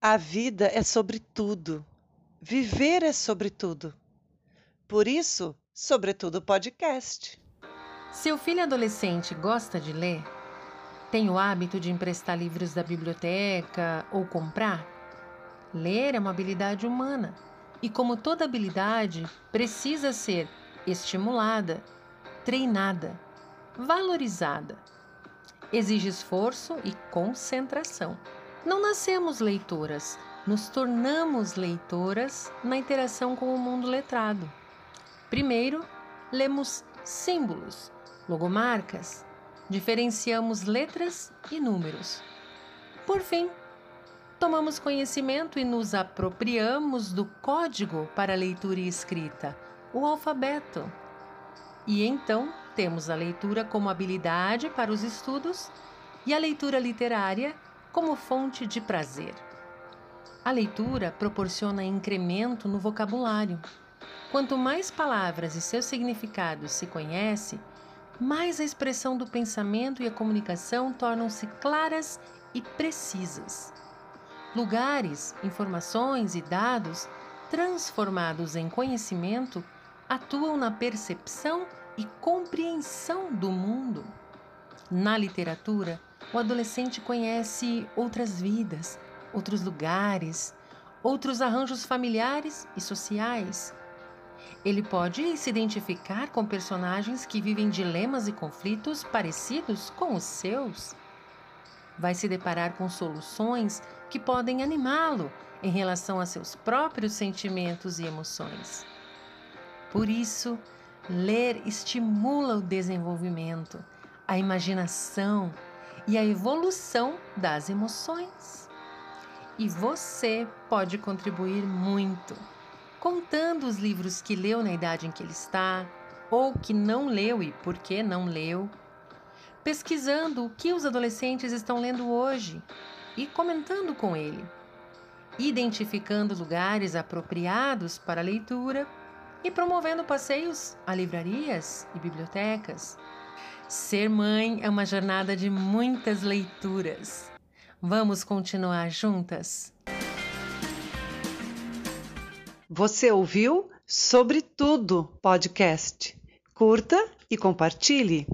A vida é sobre tudo. Viver é sobre tudo. Por isso, Sobretudo Podcast. Seu filho adolescente gosta de ler? Tem o hábito de emprestar livros da biblioteca ou comprar? Ler é uma habilidade humana e, como toda habilidade, precisa ser estimulada, treinada, valorizada. Exige esforço e concentração. Não nascemos leitoras, nos tornamos leitoras na interação com o mundo letrado. Primeiro, lemos símbolos, logomarcas, diferenciamos letras e números. Por fim, tomamos conhecimento e nos apropriamos do código para leitura e escrita, o alfabeto. E então temos a leitura como habilidade para os estudos e a leitura literária como fonte de prazer. A leitura proporciona incremento no vocabulário Quanto mais palavras e seus significados se conhece, mais a expressão do pensamento e a comunicação tornam-se claras e precisas. Lugares, informações e dados transformados em conhecimento atuam na percepção e compreensão do mundo. Na literatura, o adolescente conhece outras vidas, outros lugares, outros arranjos familiares e sociais ele pode se identificar com personagens que vivem dilemas e conflitos parecidos com os seus. Vai se deparar com soluções que podem animá-lo em relação a seus próprios sentimentos e emoções. Por isso, ler estimula o desenvolvimento, a imaginação e a evolução das emoções. E você pode contribuir muito contando os livros que leu na idade em que ele está, ou que não leu e por que não leu, pesquisando o que os adolescentes estão lendo hoje e comentando com ele, identificando lugares apropriados para leitura e promovendo passeios a livrarias e bibliotecas. Ser mãe é uma jornada de muitas leituras. Vamos continuar juntas? Você ouviu Sobre Tudo podcast. Curta e compartilhe.